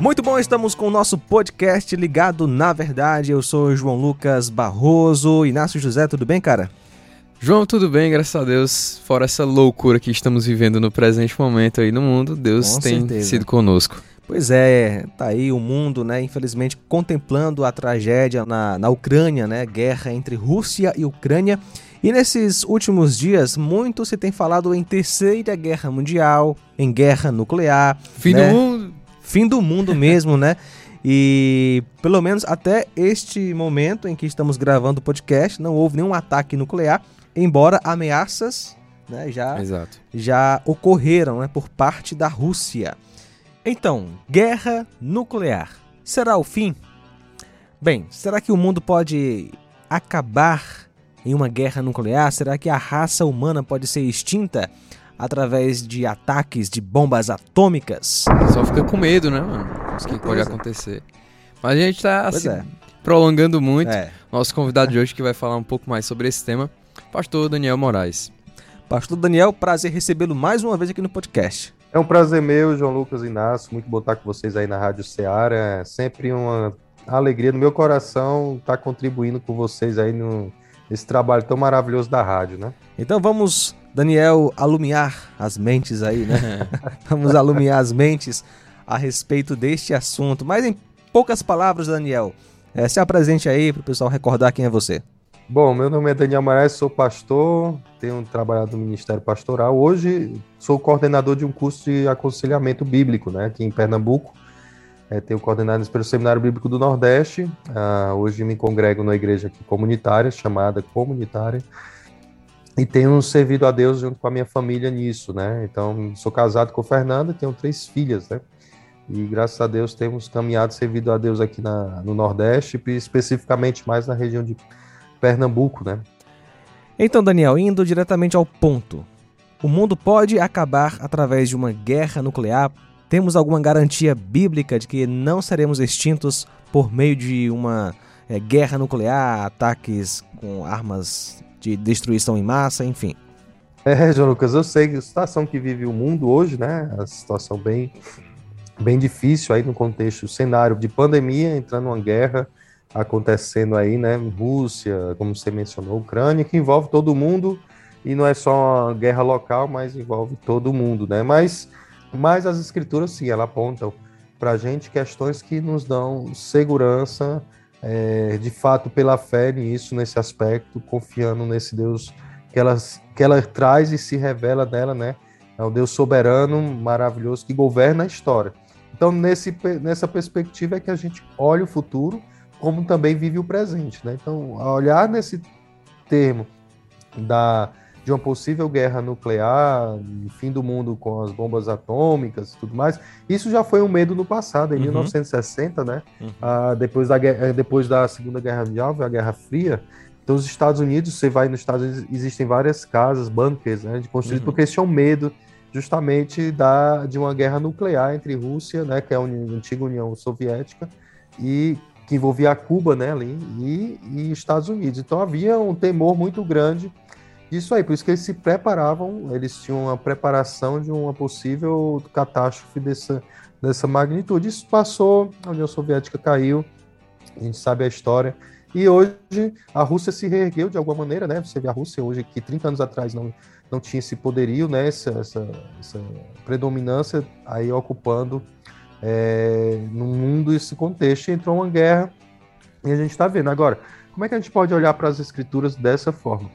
Muito bom, estamos com o nosso podcast ligado na verdade. Eu sou João Lucas Barroso. Inácio José, tudo bem, cara? João, tudo bem, graças a Deus. Fora essa loucura que estamos vivendo no presente momento aí no mundo, Deus com tem certeza. sido conosco. Pois é, tá aí o mundo, né, infelizmente contemplando a tragédia na, na Ucrânia, né, guerra entre Rússia e Ucrânia. E nesses últimos dias, muito se tem falado em terceira guerra mundial, em guerra nuclear. Fim né? do mundo fim do mundo mesmo, né? E pelo menos até este momento em que estamos gravando o podcast, não houve nenhum ataque nuclear, embora ameaças né, já, Exato. já ocorreram né, por parte da Rússia. Então, guerra nuclear. Será o fim? Bem, será que o mundo pode acabar em uma guerra nuclear? Será que a raça humana pode ser extinta? Através de ataques de bombas atômicas. Só fica com medo, né, mano? Isso que pode acontecer. Mas a gente tá assim, é. prolongando muito. É. Nosso convidado de hoje que vai falar um pouco mais sobre esse tema, Pastor Daniel Moraes. Pastor Daniel, prazer recebê-lo mais uma vez aqui no podcast. É um prazer meu, João Lucas Inácio, muito bom estar com vocês aí na Rádio Ceará. É sempre uma alegria no meu coração estar contribuindo com vocês aí no, nesse trabalho tão maravilhoso da rádio, né? Então vamos Daniel alumiar as mentes aí, né? Vamos alumiar as mentes a respeito deste assunto. Mas em poucas palavras, Daniel, é, se apresente aí para o pessoal recordar quem é você. Bom, meu nome é Daniel Moraes, sou pastor, tenho trabalhado no Ministério Pastoral. Hoje sou coordenador de um curso de aconselhamento bíblico, né, aqui em Pernambuco. É, tenho coordenado pelo Seminário Bíblico do Nordeste. Ah, hoje me congrego na igreja comunitária, chamada Comunitária e tenho servido a Deus junto com a minha família nisso, né? Então, sou casado com Fernanda, tenho três filhas, né? E graças a Deus temos caminhado servido a Deus aqui na, no Nordeste, especificamente mais na região de Pernambuco, né? Então, Daniel, indo diretamente ao ponto. O mundo pode acabar através de uma guerra nuclear? Temos alguma garantia bíblica de que não seremos extintos por meio de uma é, guerra nuclear, ataques com armas de destruição em massa, enfim. É, João Lucas, eu sei a situação que vive o mundo hoje, né? A situação bem, bem difícil aí no contexto, cenário de pandemia, entrando uma guerra acontecendo aí, né? Rússia, como você mencionou, Ucrânia, que envolve todo mundo e não é só uma guerra local, mas envolve todo mundo, né? Mas, mas as escrituras, sim, elas apontam para a gente questões que nos dão segurança é, de fato pela fé nisso, nesse aspecto, confiando nesse Deus que ela, que ela traz e se revela dela, né? É um Deus soberano, maravilhoso, que governa a história. Então, nesse, nessa perspectiva é que a gente olha o futuro, como também vive o presente, né? Então, olhar nesse termo da de uma possível guerra nuclear, fim do mundo com as bombas atômicas e tudo mais. Isso já foi um medo no passado, em uhum. 1960, né? Uhum. Ah, depois, da, eh, depois da Segunda Guerra Mundial, a Guerra Fria. Então, os Estados Unidos, você vai nos Estados Unidos, existem várias casas, bunkers, né, de construídos, uhum. porque eles tinham medo justamente da, de uma guerra nuclear entre Rússia, né, que é a, União, a antiga União Soviética, e que envolvia a Cuba, né, ali, e, e Estados Unidos. Então havia um temor muito grande isso aí, por isso que eles se preparavam, eles tinham uma preparação de uma possível catástrofe dessa, dessa magnitude. Isso passou, a União Soviética caiu, a gente sabe a história. E hoje a Rússia se reergueu de alguma maneira, né? Você vê a Rússia hoje, que 30 anos atrás não, não tinha esse poderio, né? Essa, essa, essa predominância aí ocupando é, no mundo esse contexto. Entrou uma guerra e a gente está vendo. Agora, como é que a gente pode olhar para as escrituras dessa forma?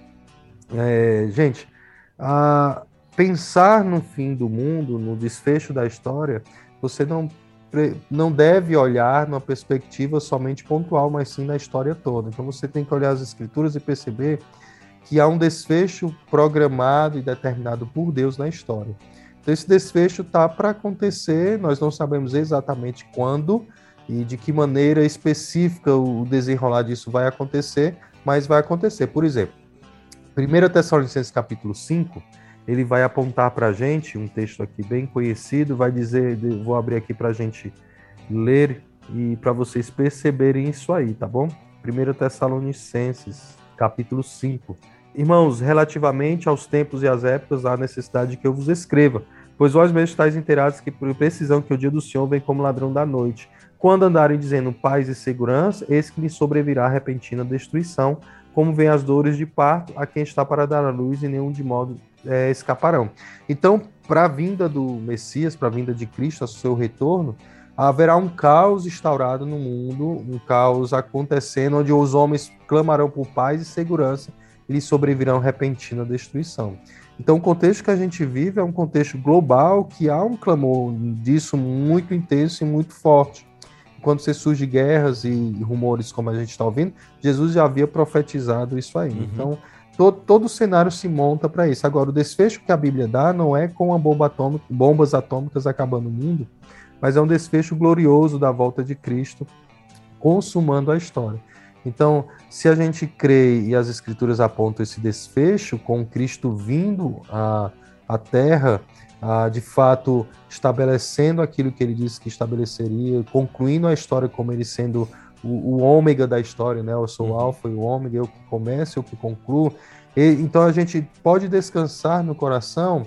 É, gente, pensar no fim do mundo, no desfecho da história, você não, não deve olhar numa perspectiva somente pontual, mas sim na história toda. Então você tem que olhar as escrituras e perceber que há um desfecho programado e determinado por Deus na história. Então esse desfecho está para acontecer, nós não sabemos exatamente quando e de que maneira específica o desenrolar disso vai acontecer, mas vai acontecer. Por exemplo, 1 Tessalonicenses capítulo 5, ele vai apontar para a gente, um texto aqui bem conhecido, vai dizer, vou abrir aqui para a gente ler e para vocês perceberem isso aí, tá bom? 1 Tessalonicenses capítulo 5. Irmãos, relativamente aos tempos e às épocas, há necessidade que eu vos escreva, Pois vós mesmos estáis inteirados que por precisão que o dia do Senhor vem como ladrão da noite. Quando andarem dizendo paz e segurança, eis que lhe sobrevirá repentina destruição, como vem as dores de parto a quem está para dar a luz e nenhum de modo é, escaparão. Então, para a vinda do Messias, para a vinda de Cristo, ao seu retorno, haverá um caos instaurado no mundo, um caos acontecendo, onde os homens clamarão por paz e segurança e lhes sobrevirão repentina destruição. Então, o contexto que a gente vive é um contexto global que há um clamor disso muito intenso e muito forte. Quando você surge guerras e rumores como a gente está ouvindo, Jesus já havia profetizado isso aí. Uhum. Então, todo, todo o cenário se monta para isso. Agora, o desfecho que a Bíblia dá não é com bomba atômica, bombas atômicas acabando o mundo, mas é um desfecho glorioso da volta de Cristo, consumando a história. Então, se a gente crê e as escrituras apontam esse desfecho com Cristo vindo à, à Terra, a, de fato estabelecendo aquilo que ele disse que estabeleceria, concluindo a história como ele sendo o, o ômega da história, né? Eu sou o uhum. alfa e o ômega, eu que começo, eu que concluo. E, então a gente pode descansar no coração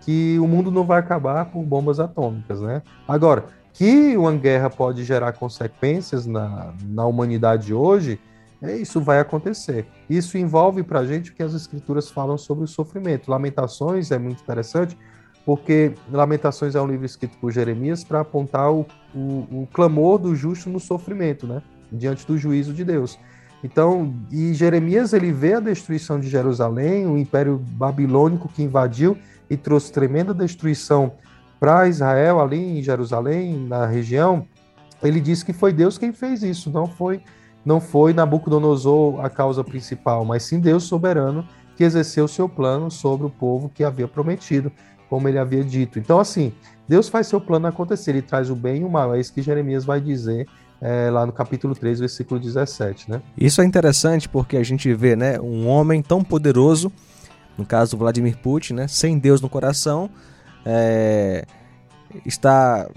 que o mundo não vai acabar por bombas atômicas, né? Agora, que uma guerra pode gerar consequências na, na humanidade hoje, é, isso vai acontecer. Isso envolve para a gente o que as escrituras falam sobre o sofrimento. Lamentações é muito interessante, porque Lamentações é um livro escrito por Jeremias para apontar o, o, o, clamor do justo no sofrimento, né? diante do juízo de Deus. Então, e Jeremias ele vê a destruição de Jerusalém, o império babilônico que invadiu e trouxe tremenda destruição para Israel, ali em Jerusalém, na região, ele disse que foi Deus quem fez isso, não foi não foi Nabucodonosor a causa principal, mas sim Deus soberano que exerceu seu plano sobre o povo que havia prometido, como ele havia dito. Então, assim, Deus faz seu plano acontecer, ele traz o bem e o mal, é isso que Jeremias vai dizer é, lá no capítulo 3, versículo 17, né? Isso é interessante porque a gente vê, né, um homem tão poderoso, no caso Vladimir Putin, né, sem Deus no coração, é, está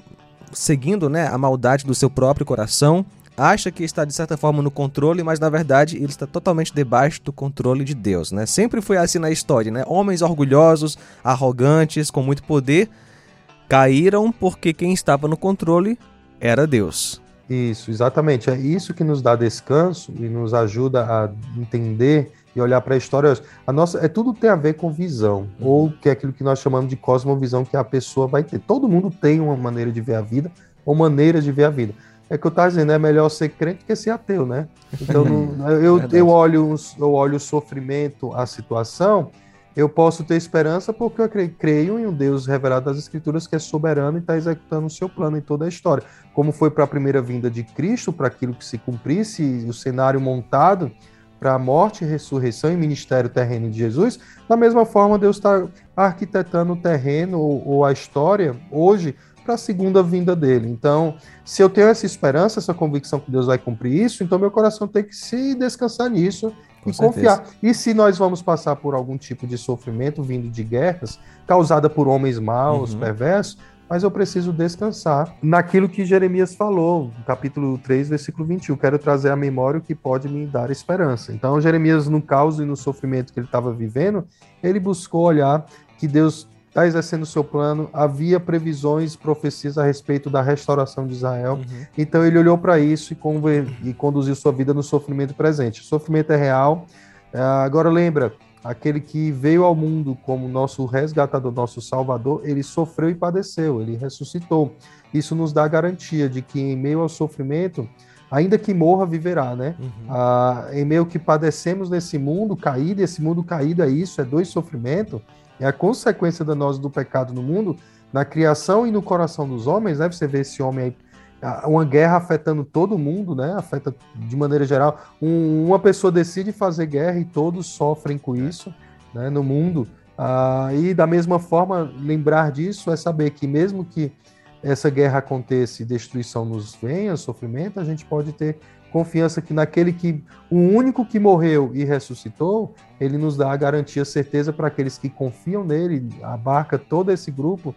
seguindo né, a maldade do seu próprio coração, acha que está de certa forma no controle, mas na verdade ele está totalmente debaixo do controle de Deus, né? Sempre foi assim na história, né? Homens orgulhosos, arrogantes, com muito poder, caíram porque quem estava no controle era Deus. Isso, exatamente. É isso que nos dá descanso e nos ajuda a entender e olhar para a história. A nossa, é tudo tem a ver com visão, uhum. ou que é aquilo que nós chamamos de cosmovisão que a pessoa vai ter. Todo mundo tem uma maneira de ver a vida ou maneiras de ver a vida. É que eu estava dizendo, é melhor ser crente que ser ateu, né? Então, não, eu, eu, olho, eu olho o sofrimento, a situação, eu posso ter esperança porque eu creio em um Deus revelado das Escrituras que é soberano e está executando o seu plano em toda a história. Como foi para a primeira vinda de Cristo, para aquilo que se cumprisse, o cenário montado, para a morte, ressurreição e ministério terreno de Jesus, da mesma forma Deus está arquitetando o terreno ou, ou a história hoje para a segunda vinda dele. Então, se eu tenho essa esperança, essa convicção que Deus vai cumprir isso, então meu coração tem que se descansar nisso Com e certeza. confiar. E se nós vamos passar por algum tipo de sofrimento vindo de guerras, causada por homens maus, uhum. perversos, mas eu preciso descansar naquilo que Jeremias falou, no capítulo 3, versículo 21. Quero trazer à memória o que pode me dar esperança. Então, Jeremias, no caos e no sofrimento que ele estava vivendo, ele buscou olhar que Deus está exercendo o seu plano, havia previsões, profecias a respeito da restauração de Israel. Uhum. Então ele olhou para isso e, e, conduziu sua vida no sofrimento presente. O sofrimento é real. Uh, agora lembra, aquele que veio ao mundo como nosso resgatador, nosso salvador, ele sofreu e padeceu, ele ressuscitou. Isso nos dá a garantia de que em meio ao sofrimento, ainda que morra, viverá, né? Uhum. Ah, em meio que padecemos nesse mundo caído, esse mundo caído é isso, é dois sofrimento, é a consequência da nós do pecado no mundo, na criação e no coração dos homens, né? Você vê esse homem aí uma guerra afetando todo mundo, né? Afeta de maneira geral. Um, uma pessoa decide fazer guerra e todos sofrem com isso, né? No mundo. Ah, e da mesma forma, lembrar disso é saber que mesmo que essa guerra aconteça e destruição nos venha, sofrimento, a gente pode ter confiança que naquele que o único que morreu e ressuscitou, ele nos dá a garantia, certeza para aqueles que confiam nele, abarca todo esse grupo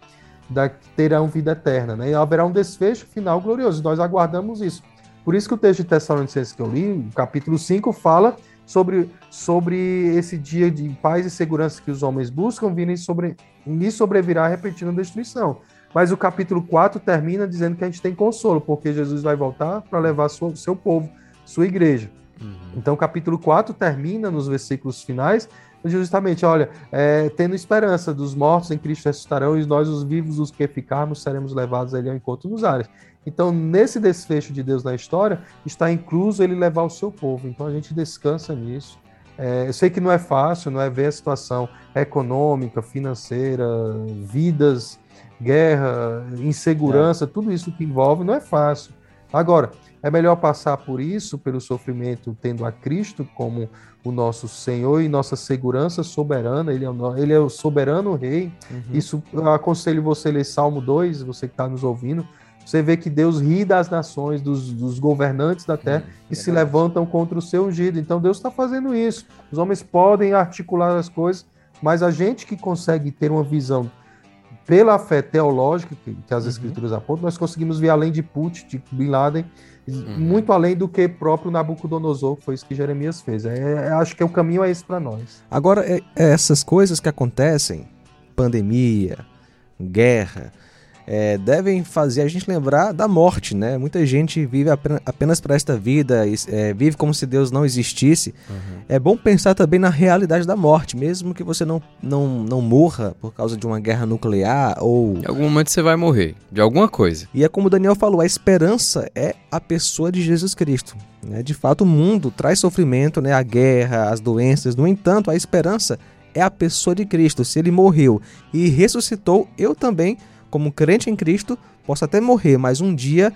da, terão vida eterna, né? E haverá um desfecho final glorioso. Nós aguardamos isso. Por isso que o texto de Tessalonicenses que eu li, capítulo 5, fala sobre, sobre esse dia de paz e segurança que os homens buscam, virem sobre, lhe sobrevirá repetindo a destruição. Mas o capítulo 4 termina dizendo que a gente tem consolo, porque Jesus vai voltar para levar o seu povo, sua igreja. Uhum. Então, o capítulo 4 termina nos versículos finais, justamente, olha, é, tendo esperança dos mortos em Cristo ressuscitarão, e nós, os vivos, os que ficarmos, seremos levados ali ao encontro nos ares. Então, nesse desfecho de Deus na história, está incluso ele levar o seu povo. Então, a gente descansa nisso. É, eu sei que não é fácil, não é ver a situação econômica, financeira, vidas, guerra, insegurança, é. tudo isso que envolve, não é fácil. Agora, é melhor passar por isso, pelo sofrimento, tendo a Cristo como o nosso Senhor e nossa segurança soberana, Ele é o, ele é o soberano Rei. Uhum. Isso eu aconselho você a ler Salmo 2, você que está nos ouvindo. Você vê que Deus ri das nações, dos, dos governantes da terra, que se levantam contra o seu ungido. Então Deus está fazendo isso. Os homens podem articular as coisas, mas a gente que consegue ter uma visão pela fé teológica que, que as uhum. escrituras apontam, nós conseguimos ver além de Put, de Bin Laden, uhum. muito além do que próprio Nabucodonosor, que foi isso que Jeremias fez. É, é acho que o caminho é esse para nós. Agora, é, é essas coisas que acontecem, pandemia, guerra, é, devem fazer a gente lembrar da morte, né? Muita gente vive apenas para esta vida, é, vive como se Deus não existisse. Uhum. É bom pensar também na realidade da morte, mesmo que você não, não, não morra por causa de uma guerra nuclear ou. Em algum momento você vai morrer, de alguma coisa. E é como o Daniel falou, a esperança é a pessoa de Jesus Cristo. Né? De fato, o mundo traz sofrimento, né? a guerra, as doenças. No entanto, a esperança é a pessoa de Cristo. Se ele morreu e ressuscitou, eu também como crente em Cristo, posso até morrer, mas um dia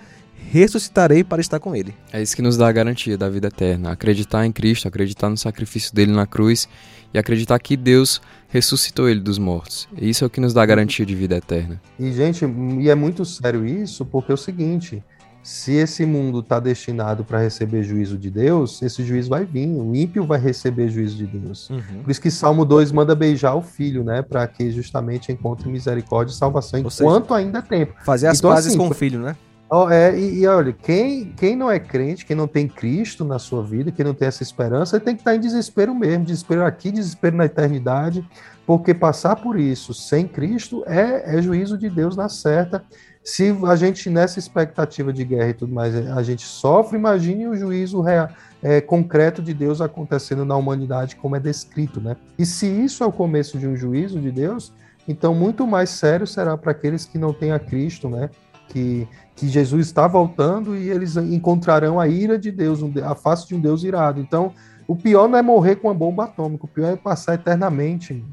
ressuscitarei para estar com Ele. É isso que nos dá a garantia da vida eterna. Acreditar em Cristo, acreditar no sacrifício dele na cruz e acreditar que Deus ressuscitou ele dos mortos. E isso é o que nos dá a garantia de vida eterna. E, gente, e é muito sério isso, porque é o seguinte: se esse mundo está destinado para receber juízo de Deus, esse juízo vai vir. O ímpio vai receber juízo de Deus. Uhum. Por isso que Salmo 2 manda beijar o filho, né? Para que justamente encontre misericórdia e salvação enquanto seja, ainda é tempo. Fazer as então, pazes assim, com o filho, né? Oh, é, e, e, olha, quem, quem não é crente, quem não tem Cristo na sua vida, quem não tem essa esperança, tem que estar tá em desespero mesmo, desespero aqui, desespero na eternidade, porque passar por isso sem Cristo é, é juízo de Deus na certa se a gente, nessa expectativa de guerra e tudo mais, a gente sofre, imagine o juízo real, é, concreto de Deus acontecendo na humanidade, como é descrito, né? E se isso é o começo de um juízo de Deus, então muito mais sério será para aqueles que não têm a Cristo, né? Que, que Jesus está voltando e eles encontrarão a ira de Deus, a face de um Deus irado. Então, o pior não é morrer com uma bomba atômica, o pior é passar eternamente.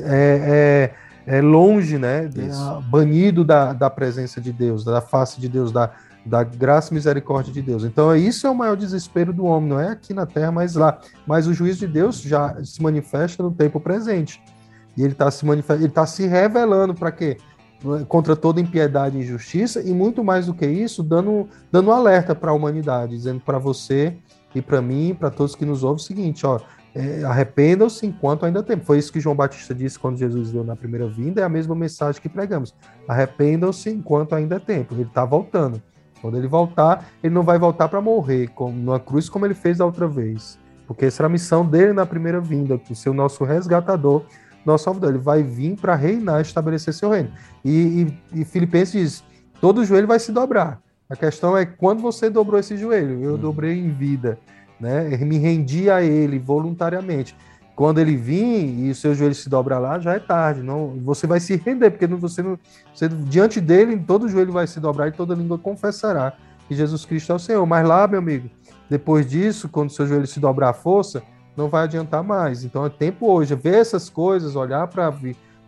É, é é, longe, né? Banido da, da presença de Deus, da face de Deus, da, da graça e misericórdia de Deus. Então, isso é o maior desespero do homem, não é aqui na terra, mas lá. Mas o juízo de Deus já se manifesta no tempo presente. E ele está se, manifest... ele tá se revelando para quê? Contra toda impiedade e injustiça, e muito mais do que isso, dando, dando um alerta para a humanidade, dizendo para você e para mim, para todos que nos ouvem, o seguinte: ó, é, arrependam-se enquanto ainda tem. Foi isso que João Batista disse quando Jesus veio na primeira vinda, é a mesma mensagem que pregamos. Arrependam-se enquanto ainda é tempo. Ele está voltando. Quando ele voltar, ele não vai voltar para morrer como, numa cruz como ele fez da outra vez. Porque essa era a missão dele na primeira vinda, que ser o nosso resgatador, nosso salvador. Ele vai vir para reinar, estabelecer seu reino. E, e, e Filipenses diz: todo joelho vai se dobrar. A questão é quando você dobrou esse joelho. Eu hum. dobrei em vida né? Me rendi a ele voluntariamente. Quando ele vir e o seu joelho se dobra lá, já é tarde. Não, você vai se render, porque você não, você, diante dele, todo joelho vai se dobrar e toda língua confessará que Jesus Cristo é o Senhor. Mas lá, meu amigo, depois disso, quando o seu joelho se dobrar a força, não vai adiantar mais. Então é tempo hoje, ver essas coisas, olhar para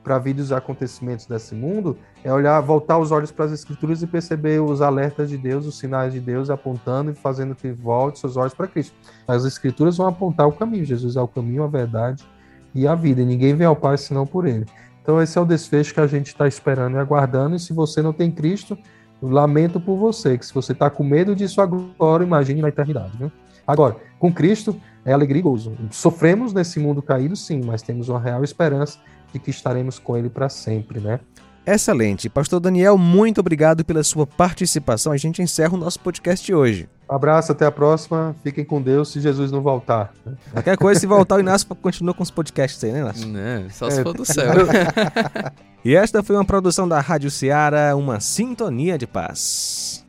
para vida os acontecimentos desse mundo é olhar, voltar os olhos para as escrituras e perceber os alertas de Deus, os sinais de Deus apontando e fazendo que volte seus olhos para Cristo. As escrituras vão apontar o caminho. Jesus é o caminho, a verdade e a vida. E ninguém vem ao Pai senão por Ele. Então esse é o desfecho que a gente está esperando e aguardando. E se você não tem Cristo, lamento por você. Que se você está com medo disso agora, imagine na eternidade. Viu? Agora, com Cristo é alegria e gozo. Sofremos nesse mundo caído, sim, mas temos uma real esperança de que estaremos com ele para sempre, né? Excelente. Pastor Daniel, muito obrigado pela sua participação. A gente encerra o nosso podcast hoje. Abraço, até a próxima. Fiquem com Deus se Jesus não voltar. Qualquer coisa, se voltar, o Inácio continua com os podcasts aí, né, Inácio? É, só se é. for do céu. e esta foi uma produção da Rádio Ceará, uma sintonia de paz.